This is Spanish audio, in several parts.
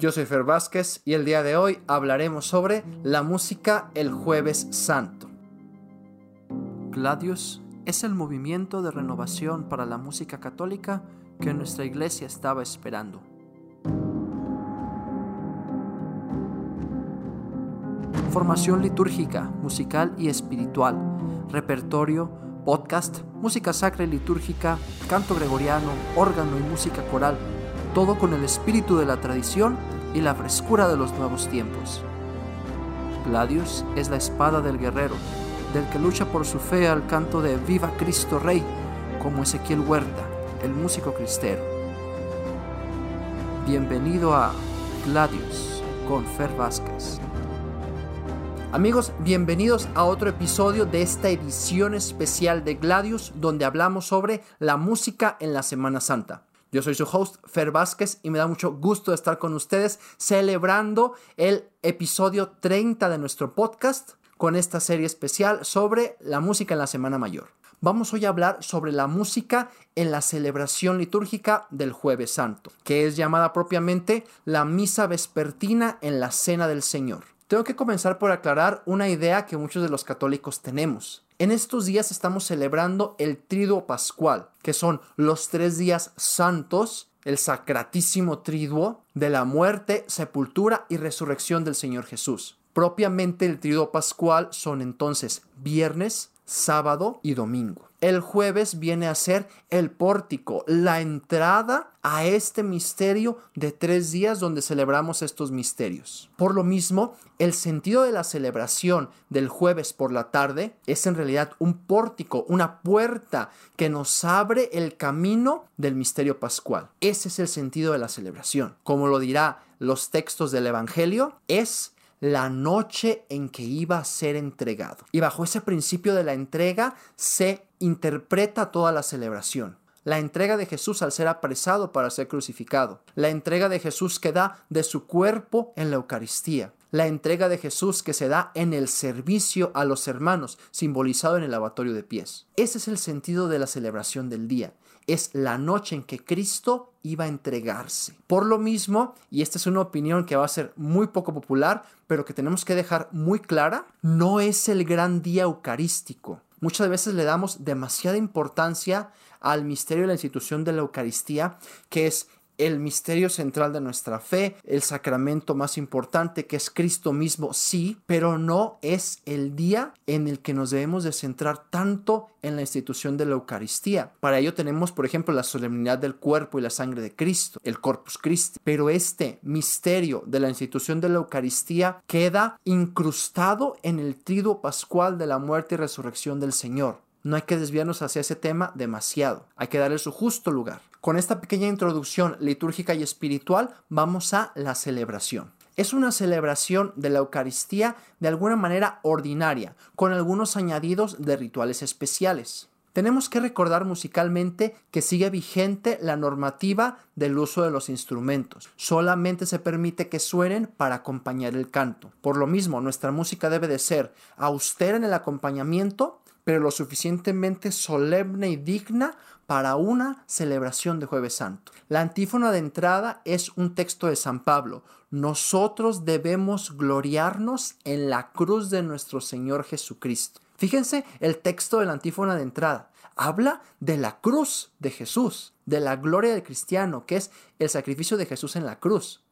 Yo soy Fer Vázquez y el día de hoy hablaremos sobre la música el jueves santo. Gladius es el movimiento de renovación para la música católica que nuestra iglesia estaba esperando. Formación litúrgica, musical y espiritual, repertorio, podcast, música sacra y litúrgica, canto gregoriano, órgano y música coral todo con el espíritu de la tradición y la frescura de los nuevos tiempos. Gladius es la espada del guerrero, del que lucha por su fe al canto de Viva Cristo Rey, como Ezequiel Huerta, el músico cristero. Bienvenido a Gladius con Fer Vázquez. Amigos, bienvenidos a otro episodio de esta edición especial de Gladius donde hablamos sobre la música en la Semana Santa. Yo soy su host, Fer Vázquez, y me da mucho gusto estar con ustedes celebrando el episodio 30 de nuestro podcast con esta serie especial sobre la música en la Semana Mayor. Vamos hoy a hablar sobre la música en la celebración litúrgica del Jueves Santo, que es llamada propiamente la misa vespertina en la Cena del Señor. Tengo que comenzar por aclarar una idea que muchos de los católicos tenemos. En estos días estamos celebrando el Triduo Pascual, que son los tres días santos, el sacratísimo Triduo de la muerte, sepultura y resurrección del Señor Jesús. Propiamente el Triduo Pascual son entonces viernes, sábado y domingo. El jueves viene a ser el pórtico, la entrada a este misterio de tres días donde celebramos estos misterios. Por lo mismo, el sentido de la celebración del jueves por la tarde es en realidad un pórtico, una puerta que nos abre el camino del misterio pascual. Ese es el sentido de la celebración. Como lo dirá los textos del Evangelio, es la noche en que iba a ser entregado. Y bajo ese principio de la entrega se interpreta toda la celebración. La entrega de Jesús al ser apresado para ser crucificado. La entrega de Jesús que da de su cuerpo en la Eucaristía. La entrega de Jesús que se da en el servicio a los hermanos, simbolizado en el lavatorio de pies. Ese es el sentido de la celebración del día es la noche en que Cristo iba a entregarse. Por lo mismo, y esta es una opinión que va a ser muy poco popular, pero que tenemos que dejar muy clara, no es el gran día eucarístico. Muchas veces le damos demasiada importancia al misterio de la institución de la Eucaristía, que es el misterio central de nuestra fe, el sacramento más importante que es Cristo mismo, sí, pero no es el día en el que nos debemos de centrar tanto en la institución de la Eucaristía. Para ello tenemos, por ejemplo, la solemnidad del cuerpo y la sangre de Cristo, el Corpus Christi, pero este misterio de la institución de la Eucaristía queda incrustado en el triduo pascual de la muerte y resurrección del Señor. No hay que desviarnos hacia ese tema demasiado, hay que darle su justo lugar. Con esta pequeña introducción litúrgica y espiritual vamos a la celebración. Es una celebración de la Eucaristía de alguna manera ordinaria, con algunos añadidos de rituales especiales. Tenemos que recordar musicalmente que sigue vigente la normativa del uso de los instrumentos. Solamente se permite que suenen para acompañar el canto. Por lo mismo, nuestra música debe de ser austera en el acompañamiento, pero lo suficientemente solemne y digna para una celebración de jueves santo. La antífona de entrada es un texto de San Pablo. Nosotros debemos gloriarnos en la cruz de nuestro Señor Jesucristo. Fíjense el texto de la antífona de entrada. Habla de la cruz de Jesús, de la gloria del cristiano, que es el sacrificio de Jesús en la cruz.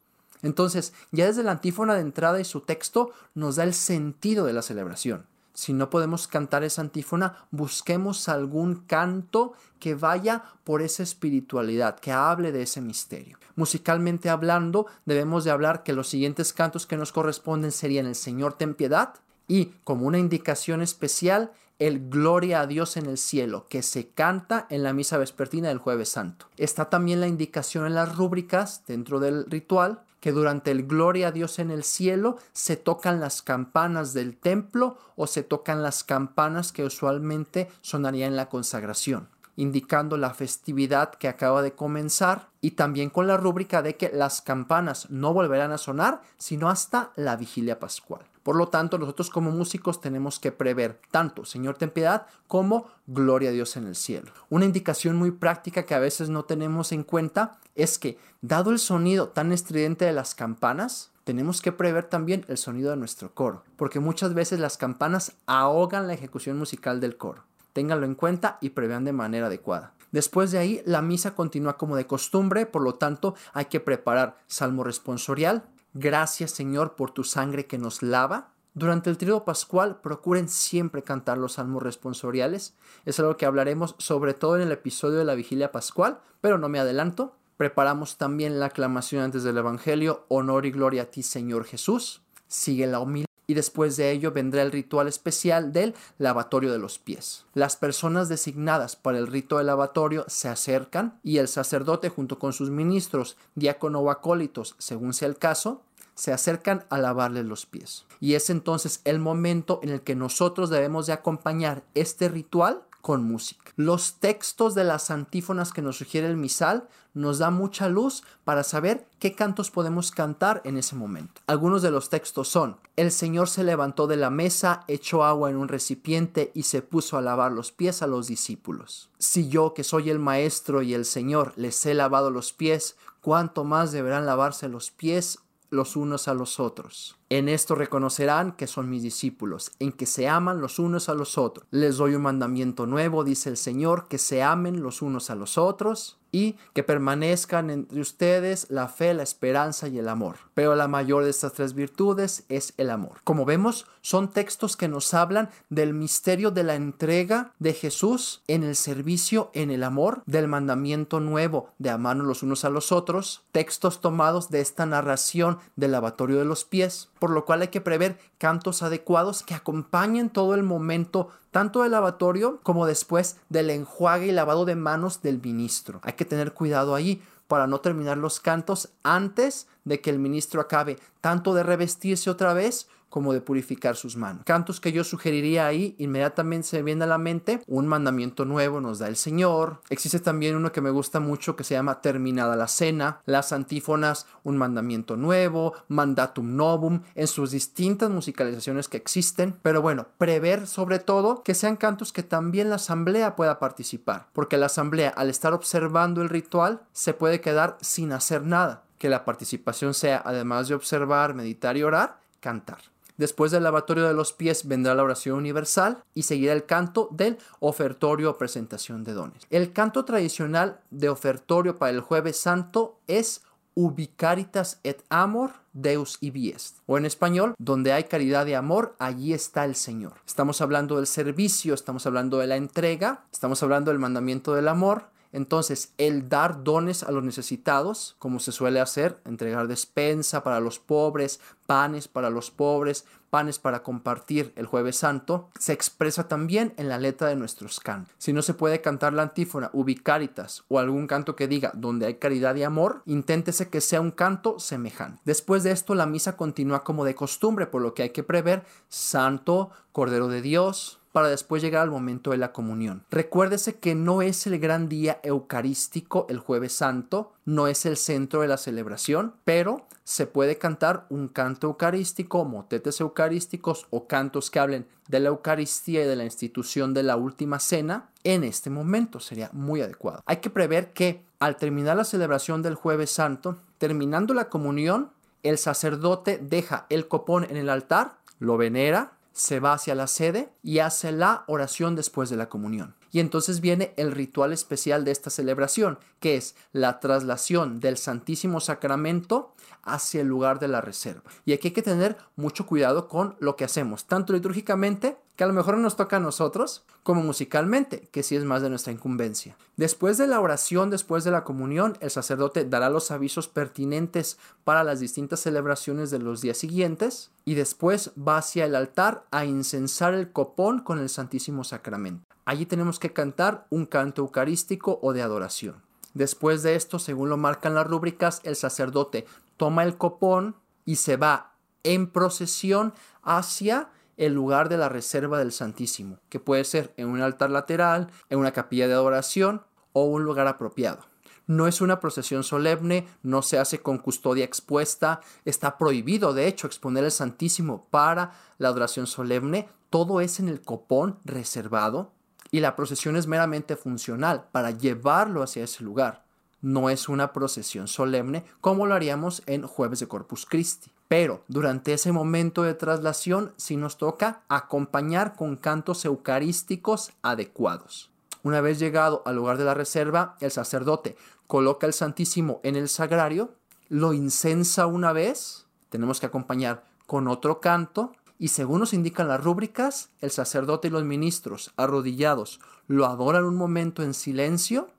Entonces, ya desde la antífona de entrada y su texto nos da el sentido de la celebración. Si no podemos cantar esa antífona, busquemos algún canto que vaya por esa espiritualidad, que hable de ese misterio. Musicalmente hablando, debemos de hablar que los siguientes cantos que nos corresponden serían el Señor ten piedad y, como una indicación especial, el Gloria a Dios en el cielo, que se canta en la misa vespertina del jueves santo. Está también la indicación en las rúbricas dentro del ritual que durante el Gloria a Dios en el cielo se tocan las campanas del templo o se tocan las campanas que usualmente sonarían en la consagración. indicando la festividad que acaba de comenzar y también con la rúbrica de que las campanas no volverán a sonar sino hasta la vigilia pascual. Por lo tanto, nosotros como músicos tenemos que prever tanto Señor ten piedad como Gloria a Dios en el cielo. Una indicación muy práctica que a veces no tenemos en cuenta es que, dado el sonido tan estridente de las campanas, tenemos que prever también el sonido de nuestro coro, porque muchas veces las campanas ahogan la ejecución musical del coro. Ténganlo en cuenta y prevean de manera adecuada. Después de ahí, la misa continúa como de costumbre, por lo tanto, hay que preparar salmo responsorial, Gracias Señor por tu sangre que nos lava. Durante el trío pascual procuren siempre cantar los salmos responsoriales. Es algo que hablaremos sobre todo en el episodio de la vigilia pascual, pero no me adelanto. Preparamos también la aclamación antes del Evangelio, honor y gloria a ti Señor Jesús. Sigue la humildad y después de ello vendrá el ritual especial del lavatorio de los pies. Las personas designadas para el rito del lavatorio se acercan y el sacerdote junto con sus ministros, diácono o acólitos, según sea el caso, se acercan a lavarle los pies. Y es entonces el momento en el que nosotros debemos de acompañar este ritual con música. Los textos de las antífonas que nos sugiere el misal nos da mucha luz para saber qué cantos podemos cantar en ese momento. Algunos de los textos son, el Señor se levantó de la mesa, echó agua en un recipiente y se puso a lavar los pies a los discípulos. Si yo, que soy el Maestro y el Señor, les he lavado los pies, ¿cuánto más deberán lavarse los pies los unos a los otros. En esto reconocerán que son mis discípulos, en que se aman los unos a los otros. Les doy un mandamiento nuevo, dice el Señor, que se amen los unos a los otros y que permanezcan entre ustedes la fe, la esperanza y el amor. Pero la mayor de estas tres virtudes es el amor. Como vemos, son textos que nos hablan del misterio de la entrega de Jesús en el servicio, en el amor, del mandamiento nuevo de amarnos los unos a los otros, textos tomados de esta narración del lavatorio de los pies, por lo cual hay que prever cantos adecuados que acompañen todo el momento tanto del lavatorio como después del enjuague y lavado de manos del ministro. Hay que tener cuidado ahí para no terminar los cantos antes de que el ministro acabe tanto de revestirse otra vez como de purificar sus manos. Cantos que yo sugeriría ahí, inmediatamente se viene a la mente, un mandamiento nuevo nos da el Señor. Existe también uno que me gusta mucho que se llama Terminada la Cena, las antífonas, un mandamiento nuevo, Mandatum Novum, en sus distintas musicalizaciones que existen. Pero bueno, prever sobre todo que sean cantos que también la asamblea pueda participar, porque la asamblea al estar observando el ritual se puede quedar sin hacer nada. Que la participación sea, además de observar, meditar y orar, cantar. Después del lavatorio de los pies vendrá la oración universal y seguirá el canto del ofertorio o presentación de dones. El canto tradicional de ofertorio para el jueves santo es ubicaritas et amor Deus ibiest. O en español, donde hay caridad y amor, allí está el Señor. Estamos hablando del servicio, estamos hablando de la entrega, estamos hablando del mandamiento del amor, entonces, el dar dones a los necesitados, como se suele hacer, entregar despensa para los pobres, panes para los pobres, panes para compartir el jueves santo, se expresa también en la letra de nuestros cantos. Si no se puede cantar la antífona ubicaritas o algún canto que diga donde hay caridad y amor, inténtese que sea un canto semejante. Después de esto, la misa continúa como de costumbre, por lo que hay que prever Santo, Cordero de Dios, para después llegar al momento de la comunión. Recuérdese que no es el gran día eucarístico el jueves santo, no es el centro de la celebración, pero se puede cantar un canto eucarístico, motetes eucarísticos o cantos que hablen de la Eucaristía y de la institución de la última cena en este momento. Sería muy adecuado. Hay que prever que al terminar la celebración del jueves santo, terminando la comunión, el sacerdote deja el copón en el altar, lo venera, se va hacia la sede y hace la oración después de la comunión. Y entonces viene el ritual especial de esta celebración, que es la traslación del Santísimo Sacramento hacia el lugar de la reserva. Y aquí hay que tener mucho cuidado con lo que hacemos, tanto litúrgicamente, que a lo mejor nos toca a nosotros, como musicalmente, que sí es más de nuestra incumbencia. Después de la oración, después de la comunión, el sacerdote dará los avisos pertinentes para las distintas celebraciones de los días siguientes y después va hacia el altar a incensar el copón con el Santísimo Sacramento. Allí tenemos que cantar un canto eucarístico o de adoración. Después de esto, según lo marcan las rúbricas, el sacerdote toma el copón y se va en procesión hacia el lugar de la reserva del Santísimo, que puede ser en un altar lateral, en una capilla de adoración o un lugar apropiado. No es una procesión solemne, no se hace con custodia expuesta, está prohibido de hecho exponer el Santísimo para la adoración solemne, todo es en el copón reservado y la procesión es meramente funcional para llevarlo hacia ese lugar. No es una procesión solemne como lo haríamos en jueves de Corpus Christi. Pero durante ese momento de traslación sí nos toca acompañar con cantos eucarísticos adecuados. Una vez llegado al lugar de la reserva, el sacerdote coloca el Santísimo en el sagrario, lo incensa una vez, tenemos que acompañar con otro canto, y según nos indican las rúbricas, el sacerdote y los ministros, arrodillados, lo adoran un momento en silencio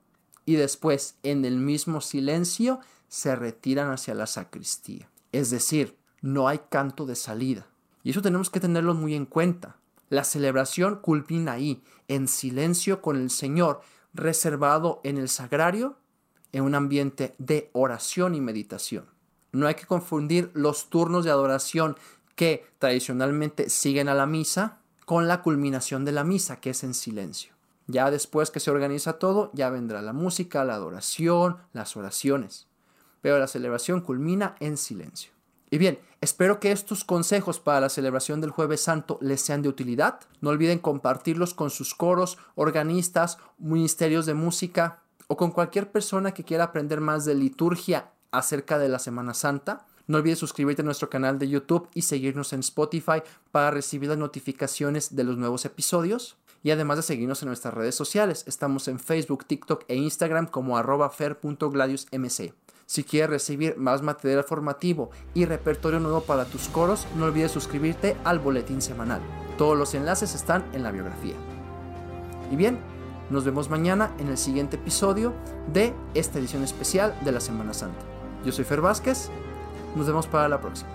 y después, en el mismo silencio, se retiran hacia la sacristía. Es decir, no hay canto de salida. Y eso tenemos que tenerlo muy en cuenta. La celebración culmina ahí, en silencio con el Señor, reservado en el sagrario en un ambiente de oración y meditación. No hay que confundir los turnos de adoración que tradicionalmente siguen a la misa con la culminación de la misa, que es en silencio. Ya después que se organiza todo, ya vendrá la música, la adoración, las oraciones. Pero la celebración culmina en silencio. Y bien, espero que estos consejos para la celebración del jueves santo les sean de utilidad. No olviden compartirlos con sus coros, organistas, ministerios de música o con cualquier persona que quiera aprender más de liturgia acerca de la Semana Santa. No olvides suscribirte a nuestro canal de YouTube y seguirnos en Spotify para recibir las notificaciones de los nuevos episodios. Y además de seguirnos en nuestras redes sociales, estamos en Facebook, TikTok e Instagram como arroba fer.gladiusmc. Si quieres recibir más material formativo y repertorio nuevo para tus coros, no olvides suscribirte al boletín semanal. Todos los enlaces están en la biografía. Y bien, nos vemos mañana en el siguiente episodio de esta edición especial de la Semana Santa. Yo soy Fer Vázquez, nos vemos para la próxima.